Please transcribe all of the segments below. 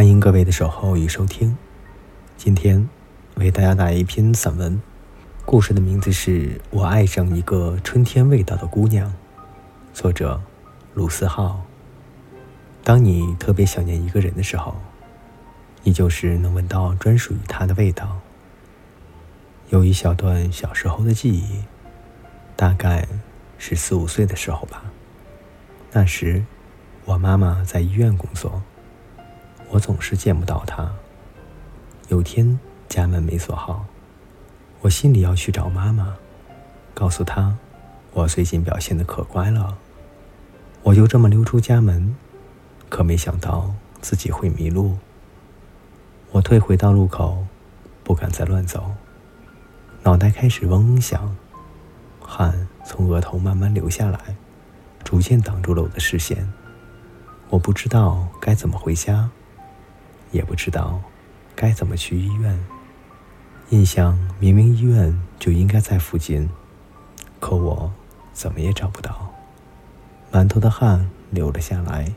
欢迎各位的守候与收听。今天为大家带来一篇散文，故事的名字是《我爱上一个春天味道的姑娘》，作者鲁思浩。当你特别想念一个人的时候，你就是能闻到专属于他的味道。有一小段小时候的记忆，大概是四五岁的时候吧。那时，我妈妈在医院工作。我总是见不到他。有天家门没锁好，我心里要去找妈妈，告诉她我最近表现的可乖了。我就这么溜出家门，可没想到自己会迷路。我退回到路口，不敢再乱走，脑袋开始嗡嗡响，汗从额头慢慢流下来，逐渐挡住了我的视线。我不知道该怎么回家。也不知道该怎么去医院。印象明明医院就应该在附近，可我怎么也找不到。满头的汗流了下来，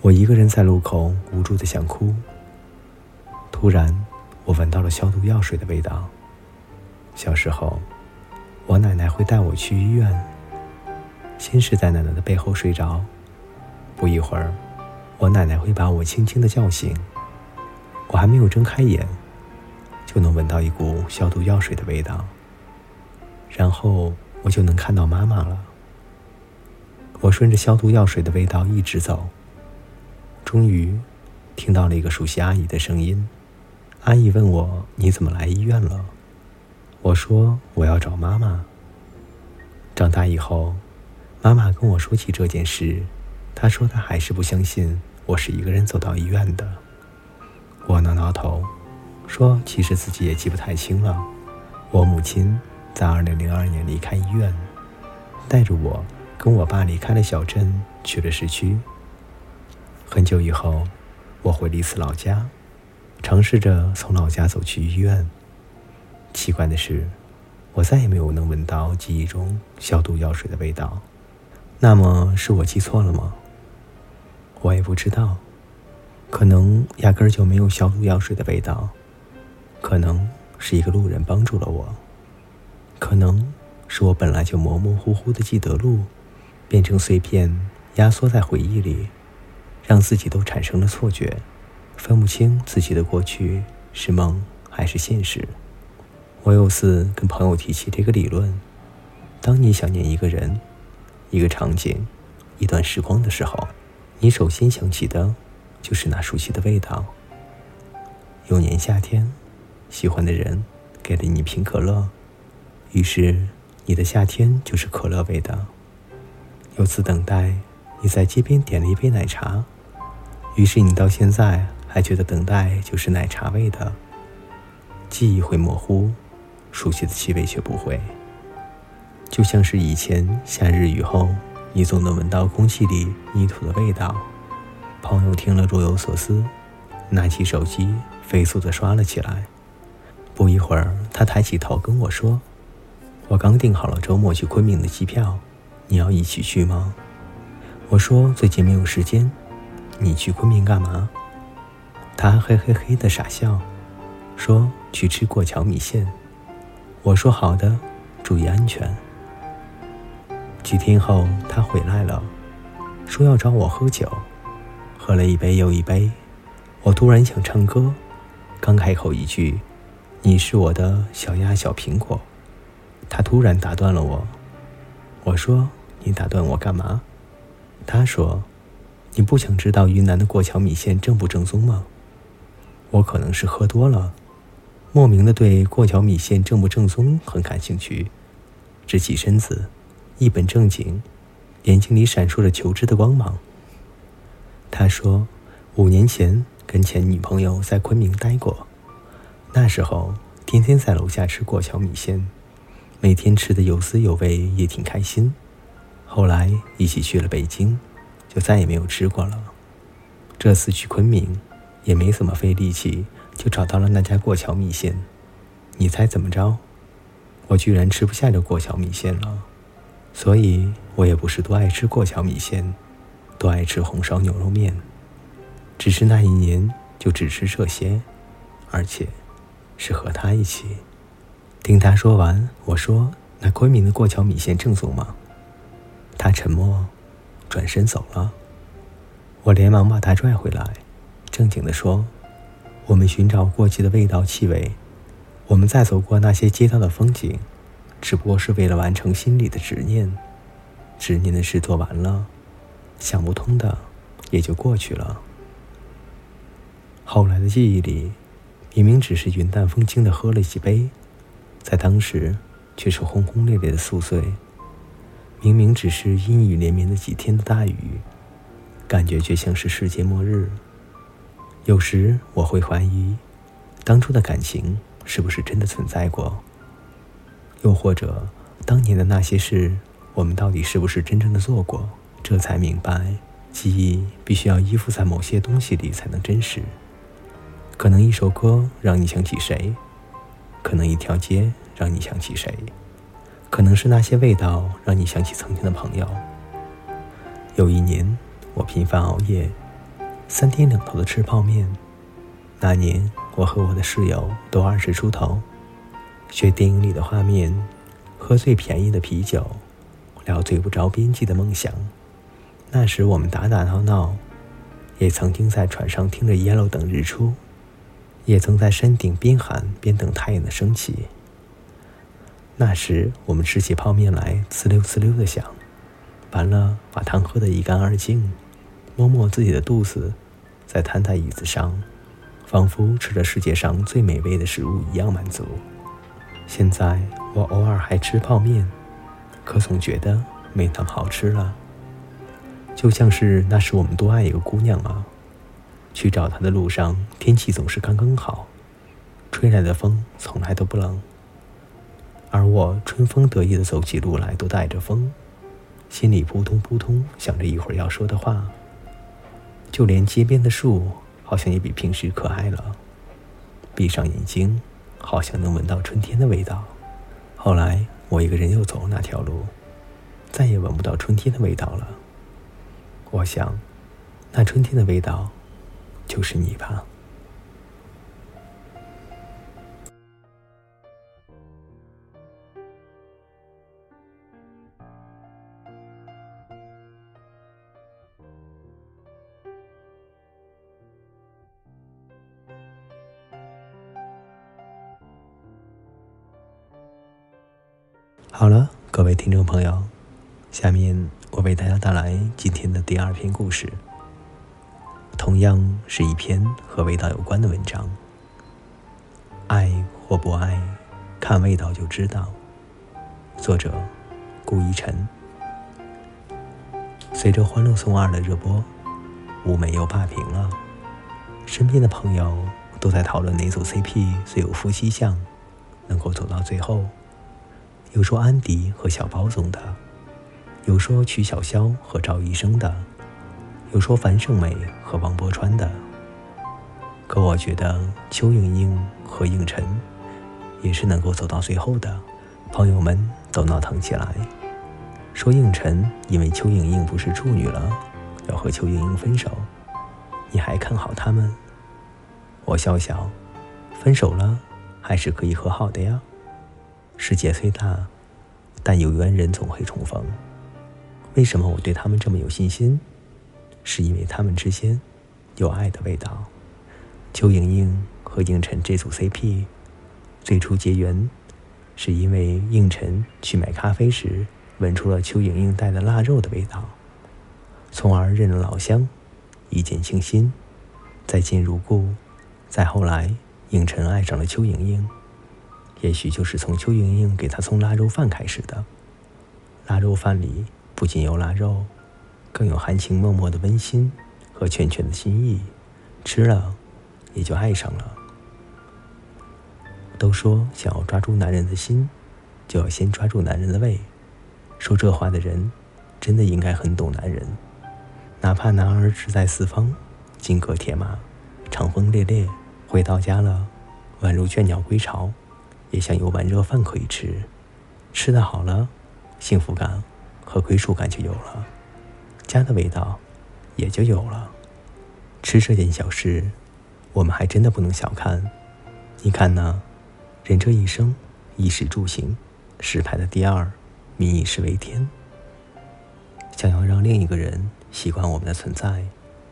我一个人在路口无助的想哭。突然，我闻到了消毒药水的味道。小时候，我奶奶会带我去医院，先是在奶奶的背后睡着，不一会儿，我奶奶会把我轻轻的叫醒。我还没有睁开眼，就能闻到一股消毒药水的味道。然后我就能看到妈妈了。我顺着消毒药水的味道一直走，终于听到了一个熟悉阿姨的声音。阿姨问我：“你怎么来医院了？”我说：“我要找妈妈。”长大以后，妈妈跟我说起这件事，她说她还是不相信我是一个人走到医院的。我挠挠头，说：“其实自己也记不太清了。我母亲在二零零二年离开医院，带着我跟我爸离开了小镇，去了市区。很久以后，我回了一次老家，尝试着从老家走去医院。奇怪的是，我再也没有能闻到记忆中消毒药水的味道。那么是我记错了吗？我也不知道。”可能压根儿就没有消毒药水的味道，可能是一个路人帮助了我，可能是我本来就模模糊糊的记得路，变成碎片压缩在回忆里，让自己都产生了错觉，分不清自己的过去是梦还是现实。我有次跟朋友提起这个理论：当你想念一个人、一个场景、一段时光的时候，你首先想起的。就是那熟悉的味道。有年夏天，喜欢的人给了你一瓶可乐，于是你的夏天就是可乐味的。有次等待，你在街边点了一杯奶茶，于是你到现在还觉得等待就是奶茶味的。记忆会模糊，熟悉的气味却不会。就像是以前夏日雨后，你总能闻到空气里泥土的味道。朋友听了若有所思，拿起手机飞速的刷了起来。不一会儿，他抬起头跟我说：“我刚订好了周末去昆明的机票，你要一起去吗？”我说：“最近没有时间。”你去昆明干嘛？他嘿嘿嘿的傻笑，说：“去吃过桥米线。”我说：“好的，注意安全。”几天后，他回来了，说要找我喝酒。喝了一杯又一杯，我突然想唱歌，刚开口一句：“你是我的小鸭小苹果。”他突然打断了我。我说：“你打断我干嘛？”他说：“你不想知道云南的过桥米线正不正宗吗？”我可能是喝多了，莫名的对过桥米线正不正宗很感兴趣，直起身子，一本正经，眼睛里闪烁着求知的光芒。他说，五年前跟前女朋友在昆明待过，那时候天天在楼下吃过桥米线，每天吃的有滋有味，也挺开心。后来一起去了北京，就再也没有吃过了。这次去昆明，也没怎么费力气，就找到了那家过桥米线。你猜怎么着？我居然吃不下这过桥米线了，所以我也不是多爱吃过桥米线。都爱吃红烧牛肉面，只是那一年就只吃这些，而且是和他一起。听他说完，我说：“那昆明的过桥米线正宗吗？”他沉默，转身走了。我连忙把他拽回来，正经地说：“我们寻找过去的味道、气味，我们再走过那些街道的风景，只不过是为了完成心里的执念。执念的事做完了，想不通的也就过去了。后来的记忆里，明明只是云淡风轻的喝了几杯，在当时却是轰轰烈烈的宿醉。明明只是阴雨连绵的几天的大雨。”感觉却像是世界末日。有时我会怀疑，当初的感情是不是真的存在过？又或者，当年的那些事，我们到底是不是真正的做过？这才明白，记忆必须要依附在某些东西里才能真实。可能一首歌让你想起谁，可能一条街让你想起谁，可能是那些味道让你想起曾经的朋友。有一年。我频繁熬夜，三天两头的吃泡面。那年，我和我的室友都二十出头，学电影里的画面，喝最便宜的啤酒，聊最不着边际的梦想。那时我们打打闹闹，也曾经在船上听着 Yellow 等日出，也曾在山顶边喊边等太阳的升起。那时我们吃起泡面来，呲溜呲溜的响，完了把汤喝得一干二净。摸摸自己的肚子，再瘫在椅子上，仿佛吃着世界上最美味的食物一样满足。现在我偶尔还吃泡面，可总觉得没那么好吃了。就像是那时我们多爱一个姑娘啊！去找她的路上，天气总是刚刚好，吹来的风从来都不冷，而我春风得意的走起路来都带着风，心里扑通扑通想着一会儿要说的话。就连街边的树，好像也比平时可爱了。闭上眼睛，好像能闻到春天的味道。后来，我一个人又走了那条路，再也闻不到春天的味道了。我想，那春天的味道，就是你吧。好了，各位听众朋友，下面我为大家带来今天的第二篇故事。同样是一篇和味道有关的文章。爱或不爱，看味道就知道。作者：顾一晨。随着《欢乐颂二》的热播，吴美又霸屏了。身边的朋友都在讨论哪组 CP 最有夫妻相，能够走到最后。有说安迪和小包总的，有说曲筱绡和赵医生的，有说樊胜美和王柏川的。可我觉得邱莹莹和应晨也是能够走到最后的。朋友们都闹腾起来，说应晨因为邱莹莹不是处女了，要和邱莹莹分手。你还看好他们？我笑笑，分手了还是可以和好的呀。世界虽大，但有缘人总会重逢。为什么我对他们这么有信心？是因为他们之间有爱的味道。邱莹莹和应晨这组 CP 最初结缘，是因为应晨去买咖啡时闻出了邱莹莹带的腊肉的味道，从而认了老乡，一见倾心，再见如故。再后来，应晨爱上了邱莹莹。也许就是从邱莹莹给他送腊肉饭开始的。腊肉饭里不仅有腊肉，更有含情脉脉的温馨和拳拳的心意，吃了也就爱上了。都说想要抓住男人的心，就要先抓住男人的胃。说这话的人，真的应该很懂男人。哪怕男儿志在四方，金戈铁马，长风烈烈，回到家了，宛如倦鸟归巢。也想有碗热饭可以吃，吃的好了，幸福感和归属感就有了，家的味道也就有了。吃这件小事，我们还真的不能小看。你看呢？人这一生，衣食住行，食排的第二，民以食为天。想要让另一个人习惯我们的存在，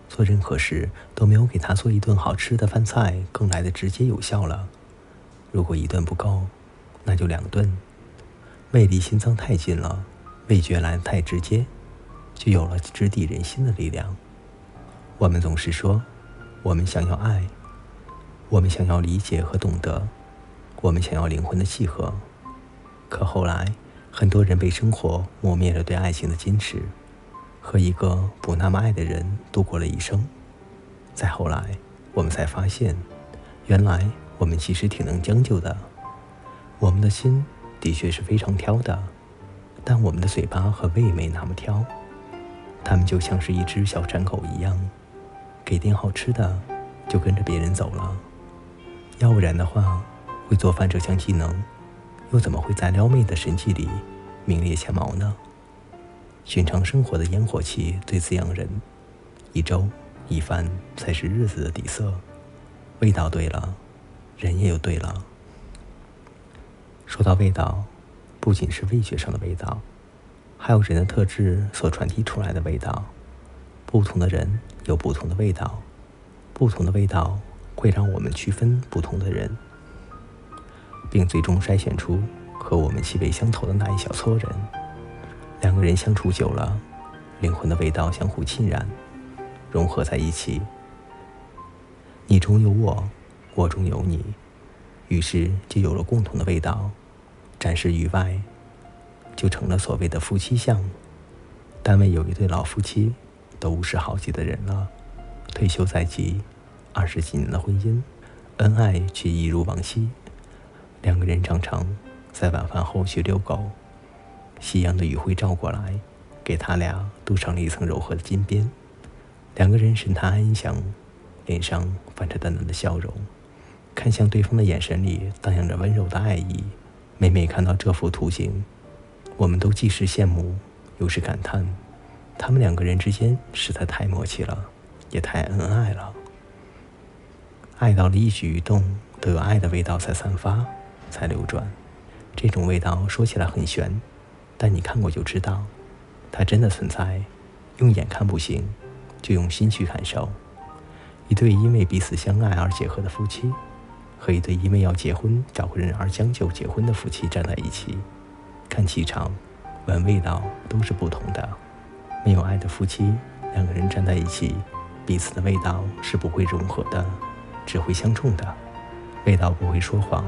做任何事都没有给他做一顿好吃的饭菜更来的直接有效了。如果一顿不够，那就两顿。胃离心脏太近了，味觉来太直接，就有了直抵人心的力量。我们总是说。我们想要爱，我们想要理解和懂得，我们想要灵魂的契合。可后来，很多人被生活磨灭了对爱情的坚持，和一个不那么爱的人度过了一生。再后来，我们才发现，原来我们其实挺能将就的。我们的心的确是非常挑的，但我们的嘴巴和胃没那么挑。他们就像是一只小馋狗一样。给点好吃的，就跟着别人走了。要不然的话，会做饭这项技能，又怎么会在撩妹的神器里名列前茅呢？寻常生活的烟火气最滋养人，一粥一饭才是日子的底色。味道对了，人也就对了。说到味道，不仅是味觉上的味道，还有人的特质所传递出来的味道。不同的人。有不同的味道，不同的味道会让我们区分不同的人，并最终筛选出和我们气味相投的那一小撮人。两个人相处久了，灵魂的味道相互浸染，融合在一起。你中有我，我中有你，于是就有了共同的味道，展示于外，就成了所谓的夫妻相。单位有一对老夫妻。都五十好几的人了，退休在即，二十几年的婚姻，恩爱却一如往昔。两个人常常在晚饭后去遛狗，夕阳的余晖照过来，给他俩镀上了一层柔和的金边。两个人神态安详，脸上泛着淡淡的笑容，看向对方的眼神里荡漾着温柔的爱意。每每看到这幅图景，我们都既是羡慕，又是感叹。他们两个人之间实在太默契了，也太恩爱了。爱到了一举一动都有爱的味道才散发，才流转。这种味道说起来很玄，但你看过就知道，它真的存在。用眼看不行，就用心去感受。一对因为彼此相爱而结合的夫妻，和一对因为要结婚找个人而将就结婚的夫妻站在一起，看气场，闻味道，都是不同的。没有爱的夫妻，两个人站在一起，彼此的味道是不会融合的，只会相冲的。味道不会说谎，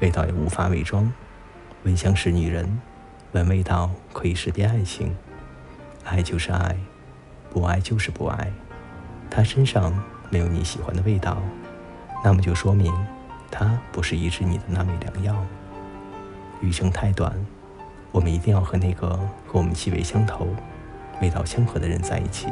味道也无法伪装。闻香识女人，闻味道可以识别爱情。爱就是爱，不爱就是不爱。他身上没有你喜欢的味道，那么就说明它不是医治你的那味良药。余生太短，我们一定要和那个和我们气味相投。味道相合的人在一起。